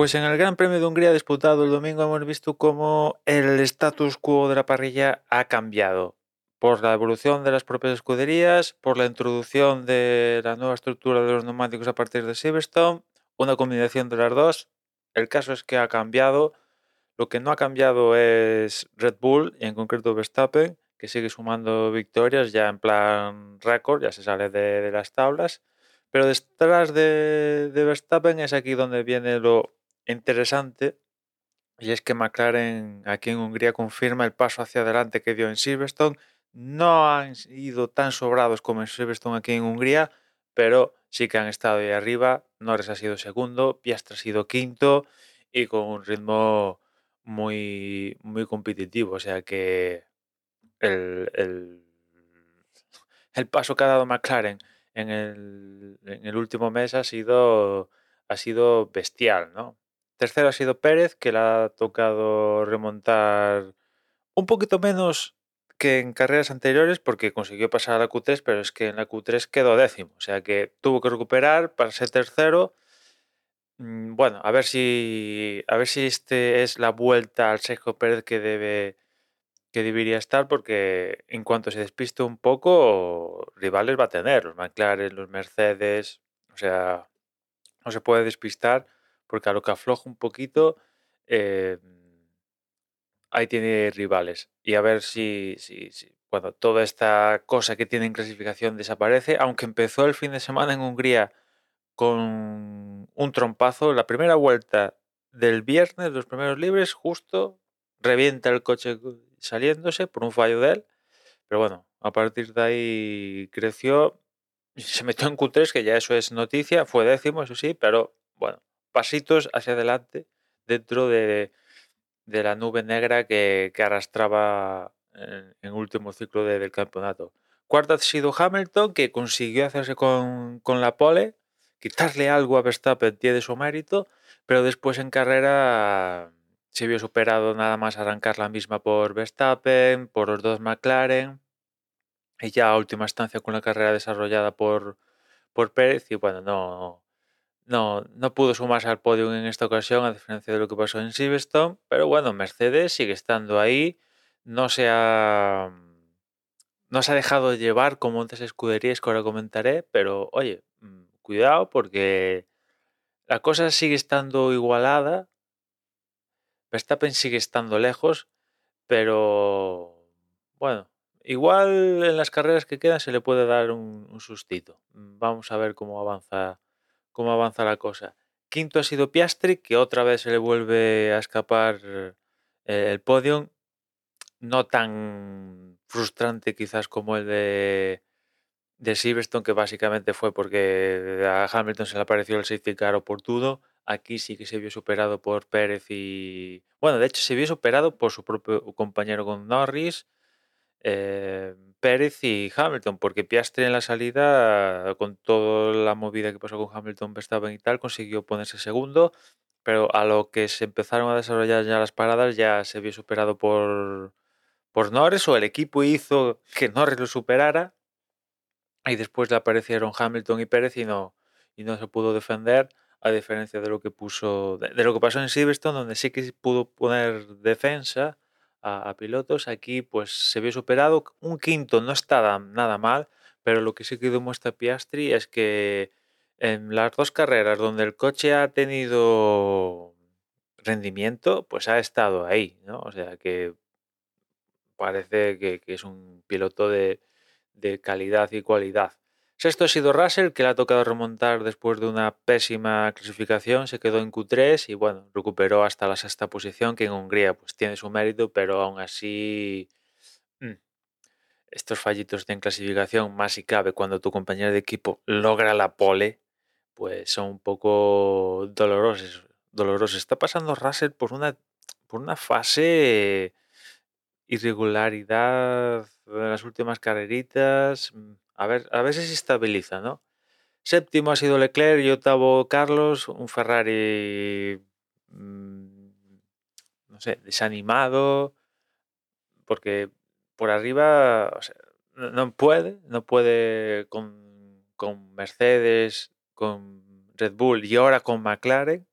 Pues en el Gran Premio de Hungría disputado el domingo hemos visto cómo el status quo de la parrilla ha cambiado por la evolución de las propias escuderías, por la introducción de la nueva estructura de los neumáticos a partir de Silverstone, una combinación de las dos. El caso es que ha cambiado. Lo que no ha cambiado es Red Bull y en concreto Verstappen, que sigue sumando victorias ya en plan récord, ya se sale de, las tablas. Pero detrás de, de Verstappen es aquí donde viene lo interesante y es que McLaren aquí en Hungría confirma el paso hacia adelante que dio en Silverstone. No han ido tan sobrados como en Silverstone aquí en Hungría, pero sí que han estado ahí arriba. Norris ha sido segundo, Piastri ha sido quinto y con un ritmo muy, muy competitivo. O sea que el, el, el paso que ha dado McLaren en el, en el último mes ha sido, ha sido bestial, ¿no? Tercero ha sido Pérez, que le ha tocado remontar un poquito menos que en carreras anteriores porque consiguió pasar a la Q3, pero es que en la Q3 quedó décimo, o sea que tuvo que recuperar para ser tercero. Mm, bueno, a ver si a ver si este es la vuelta al Sergio Pérez que debe que debería estar porque en cuanto se despiste un poco, rivales va a tener, los McLaren, los Mercedes, o sea, no se puede despistar porque a lo que afloja un poquito, eh, ahí tiene rivales. Y a ver si, si, bueno, toda esta cosa que tiene en clasificación desaparece, aunque empezó el fin de semana en Hungría con un trompazo, la primera vuelta del viernes, los primeros libres, justo revienta el coche saliéndose por un fallo de él, pero bueno, a partir de ahí creció, se metió en Q3, que ya eso es noticia, fue décimo, eso sí, pero bueno, pasitos hacia adelante dentro de, de la nube negra que, que arrastraba en, último ciclo de, del campeonato. Cuarto ha sido Hamilton, que consiguió hacerse con, con la pole, quitarle algo a Verstappen tiene su mérito, pero después en carrera se vio superado nada más arrancar la misma por Verstappen, por los dos McLaren, y ya a última instancia con la carrera desarrollada por, por Pérez, y bueno, no, no, no pudo sumarse al podio en esta ocasión, a diferencia de lo que pasó en Silverstone. Pero bueno, Mercedes sigue estando ahí. No se ha, no se ha dejado llevar como otras escuderías que ahora comentaré. Pero oye, mm, cuidado porque la cosa sigue estando igualada. Verstappen sigue estando lejos. Pero bueno, igual en las carreras que quedan se le puede dar un, un sustito. Vamos a ver cómo avanza cómo avanza la cosa. Quinto ha sido Piastri, que otra vez se le vuelve a escapar eh, el podium. No tan frustrante quizás como el de, de Silverstone, que básicamente fue porque a Hamilton se le apareció el safety car oportuno. Aquí sí que se vio superado por Pérez y... Bueno, de hecho se vio superado por su propio compañero con Norris. Eh, Pérez y Hamilton, porque Piastri en la salida, con toda la movida que pasó con Hamilton, Verstappen y tal, consiguió ponerse segundo, pero a lo que se empezaron a desarrollar ya las paradas ya se vio superado por, por Norris o el equipo hizo que Norris lo superara y después le aparecieron Hamilton y Pérez y no, y no se pudo defender a diferencia de lo que puso de, de lo que pasó en Silverstone donde sí que pudo poner defensa a, pilotos. Aquí pues se ve superado. Un quinto no está nada mal, pero lo que sí que demuestra Piastri es que en las dos carreras donde el coche ha tenido rendimiento, pues ha estado ahí, ¿no? O sea que parece que, que es un piloto de, de calidad y cualidad. Sexto ha sido Russell, que le ha tocado remontar después de una pésima clasificación, se quedó en Q3 y bueno, recuperó hasta la sexta posición, que en Hungría pues tiene su mérito, pero aún así mmm, estos fallitos en clasificación, más si cabe cuando tu compañero de equipo logra la pole, pues son un poco dolorosos. dolorosos. Está pasando Russell por una, por una fase irregularidad de las últimas carreritas, a ver, a si se estabiliza, ¿no? Séptimo ha sido Leclerc y octavo Carlos, un Ferrari, mmm, no sé, desanimado, porque por arriba o sea, no puede, no puede con, con, Mercedes, con Red Bull y ahora con McLaren.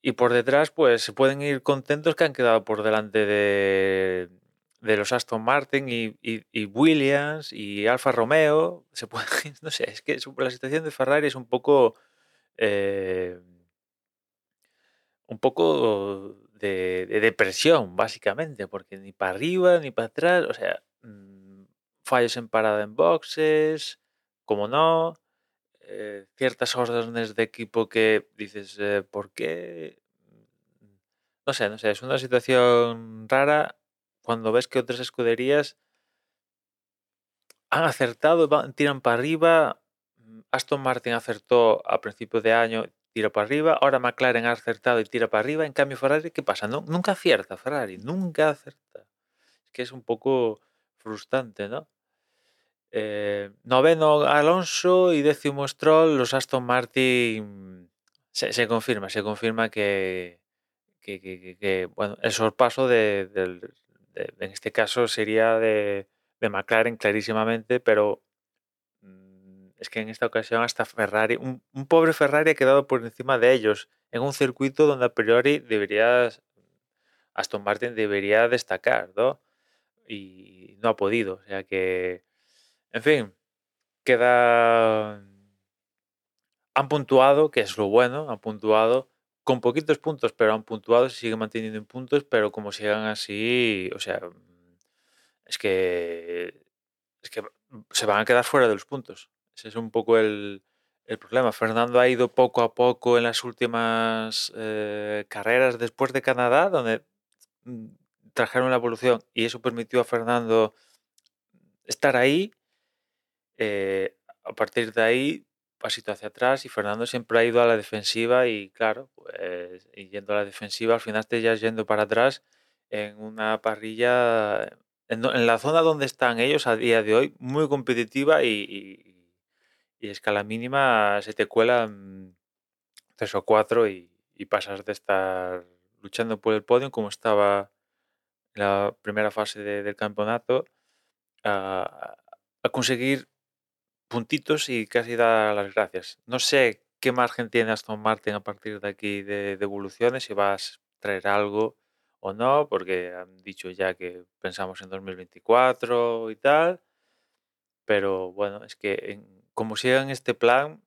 y por detrás, pues se pueden ir contentos que han quedado por delante de, de los Aston Martin y, y, Williams y Alfa Romeo. Se puede, no sé, es que la situación de Ferrari es un poco. Eh, un poco de, depresión, básicamente, porque ni para arriba ni para atrás, o sea, mm, fallos en parada en boxes, como no, eh, ciertas órdenes de equipo que dices, eh, ¿por qué? No sé, no sé, es una situación rara cuando ves que otras escuderías han acertado, tiran para arriba. Mm, Aston Martin acertó a principios de año, tira para arriba. Ahora McLaren ha acertado y tira para arriba. En cambio, Ferrari, ¿qué pasa? Nunca acierta Ferrari, nunca acierta. Es que es un poco frustrante, ¿no? Eh, noveno Alonso y décimo Stroll, los Aston Martin se, confirma, se confirma que, bueno, el sorpaso de, en este caso sería de, McLaren clarísimamente, pero mm, es que en esta ocasión hasta Ferrari, un, pobre Ferrari ha quedado por encima de ellos en un circuito donde a priori debería, Aston Martin debería destacar, ¿no? Y no ha podido, o sea que en fin, queda. Han puntuado, que es lo bueno, han puntuado con poquitos puntos, pero han puntuado, se siguen manteniendo en puntos, pero como sigan así, o sea, es que. Es que se van a quedar fuera de los puntos. Ese es un poco el, problema. Fernando ha ido poco a poco en las últimas eh, carreras después de Canadá, donde mm, trajeron la evolución y eso permitió a Fernando estar ahí eh, a partir de ahí, pasito hacia atrás y Fernando siempre ha ido a la defensiva y claro, pues yendo a la defensiva al final te ya yendo para atrás en una parrilla, en, la zona donde están ellos a día de hoy, muy competitiva y, y, escala mínima se te cuelan tres o cuatro y, pasas de estar luchando por el podio como estaba en la primera fase del campeonato a, a conseguir puntitos y casi da las gracias. No sé qué margen tiene Aston Martin a partir de aquí de, evoluciones, si vas a traer algo o no, porque han dicho ya que pensamos en 2024 y tal. Pero bueno, es que como sigan este plan,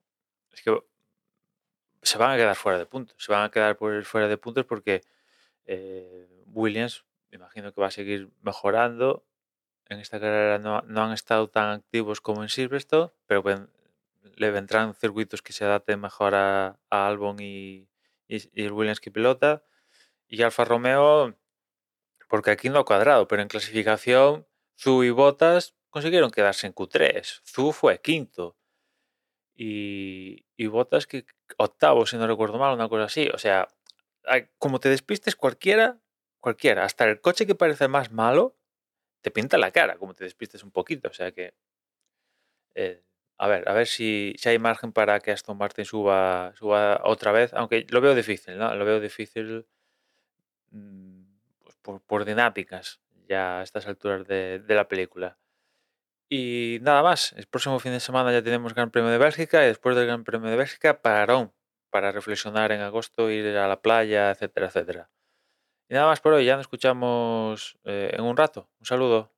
es que se van a quedar fuera de puntos. Se van a quedar fuera de puntos porque eh, Williams, me imagino que va a seguir mejorando en esta carrera no, han estado tan activos como en Silverstone, pero le vendrán circuitos que se adapten mejor a, Albon y, el Williams que pilota. Y Alfa Romeo, porque aquí no ha cuadrado, pero en clasificación, Zu y Bottas consiguieron quedarse en Q3. Zu fue quinto. Y, y Bottas que octavo, si no recuerdo mal, una cosa así. O sea, como te despistes cualquiera, cualquiera, hasta el coche que parece más malo, te pinta la cara, como te despistes un poquito. O sea que. Eh, a ver, a ver si, si, hay margen para que Aston Martin suba, suba otra vez. Aunque lo veo difícil, ¿no? Lo veo difícil mm, pues por, dinámicas ya a estas alturas de, la película. Y nada más. El próximo fin de semana ya tenemos Gran Premio de Bélgica y después del Gran Premio de Bélgica, parón para reflexionar en agosto, ir a la playa, etcétera, etcétera. Y nada más por hoy, ya nos escuchamos eh, en un rato. Un saludo.